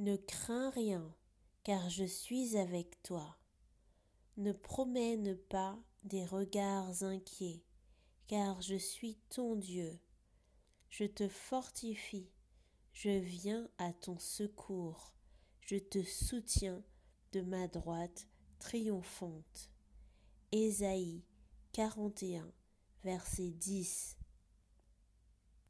Ne crains rien, car je suis avec toi. Ne promène pas des regards inquiets, car je suis ton Dieu. Je te fortifie, je viens à ton secours, je te soutiens de ma droite triomphante. Ésaïe 41, verset 10